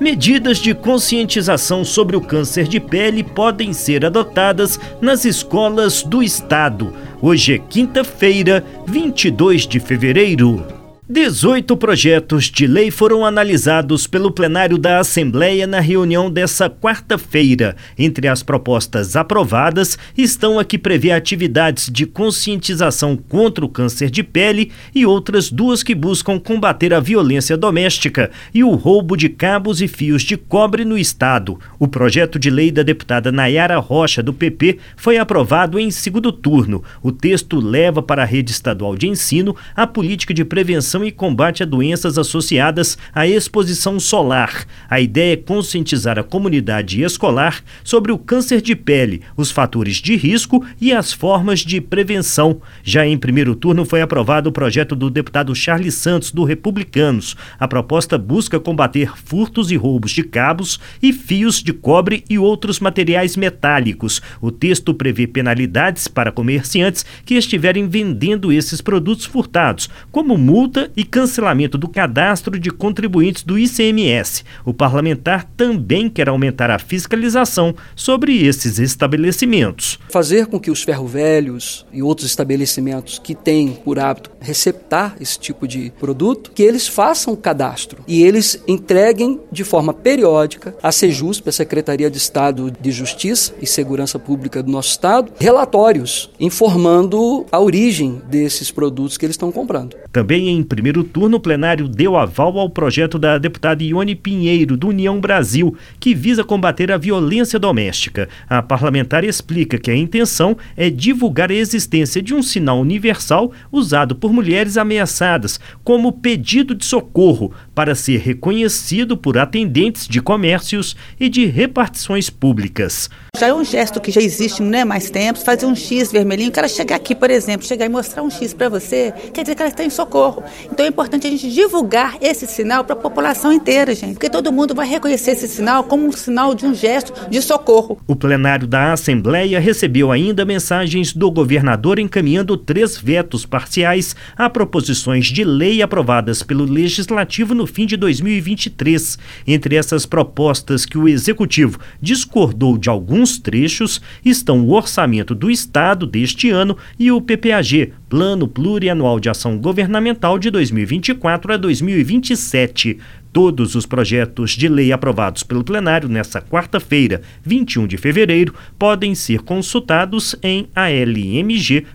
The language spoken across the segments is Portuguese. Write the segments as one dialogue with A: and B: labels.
A: Medidas de conscientização sobre o câncer de pele podem ser adotadas nas escolas do estado. Hoje é quinta-feira, 22 de fevereiro. 18 projetos de lei foram analisados pelo plenário da Assembleia na reunião dessa quarta-feira. Entre as propostas aprovadas estão a que prevê atividades de conscientização contra o câncer de pele e outras duas que buscam combater a violência doméstica e o roubo de cabos e fios de cobre no estado. O projeto de lei da deputada Nayara Rocha, do PP, foi aprovado em segundo turno. O texto leva para a rede estadual de ensino a política de prevenção prevenção e combate a doenças associadas à exposição solar. A ideia é conscientizar a comunidade escolar sobre o câncer de pele, os fatores de risco e as formas de prevenção. Já em primeiro turno foi aprovado o projeto do deputado Charles Santos, do Republicanos. A proposta busca combater furtos e roubos de cabos e fios de cobre e outros materiais metálicos. O texto prevê penalidades para comerciantes que estiverem vendendo esses produtos furtados, como multa e cancelamento do cadastro de contribuintes do ICMS. O parlamentar também quer aumentar a fiscalização sobre esses estabelecimentos.
B: Fazer com que os ferro-velhos e outros estabelecimentos que têm por hábito receptar esse tipo de produto, que eles façam cadastro e eles entreguem de forma periódica à Sejusp, a Secretaria de Estado de Justiça e Segurança Pública do nosso estado, relatórios informando a origem desses produtos que eles estão comprando.
A: Também em primeiro turno, o plenário deu aval ao projeto da deputada Ione Pinheiro, do União Brasil, que visa combater a violência doméstica. A parlamentar explica que a intenção é divulgar a existência de um sinal universal usado por mulheres ameaçadas como pedido de socorro para ser reconhecido por atendentes de comércios e de repartições públicas.
C: Já é um gesto que já existe não é mais tempo, fazer um X vermelhinho, o cara chegar aqui, por exemplo, chegar e mostrar um X para você, quer dizer que ela está em socorro. Então é importante a gente divulgar esse sinal para a população inteira, gente, porque todo mundo vai reconhecer esse sinal como um sinal de um gesto de socorro.
A: O plenário da Assembleia recebeu ainda mensagens do governador encaminhando três vetos parciais a proposições de lei aprovadas pelo Legislativo no fim de 2023. Entre essas propostas que o Executivo discordou de alguns trechos estão o orçamento do Estado deste ano e o PPAG, Plano Plurianual de Ação Governamental de 2024 a 2027. Todos os projetos de lei aprovados pelo plenário nesta quarta-feira, 21 de fevereiro, podem ser consultados em almg.gov.br.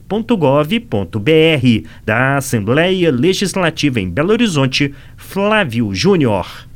A: Da Assembleia Legislativa em Belo Horizonte, Flávio Júnior.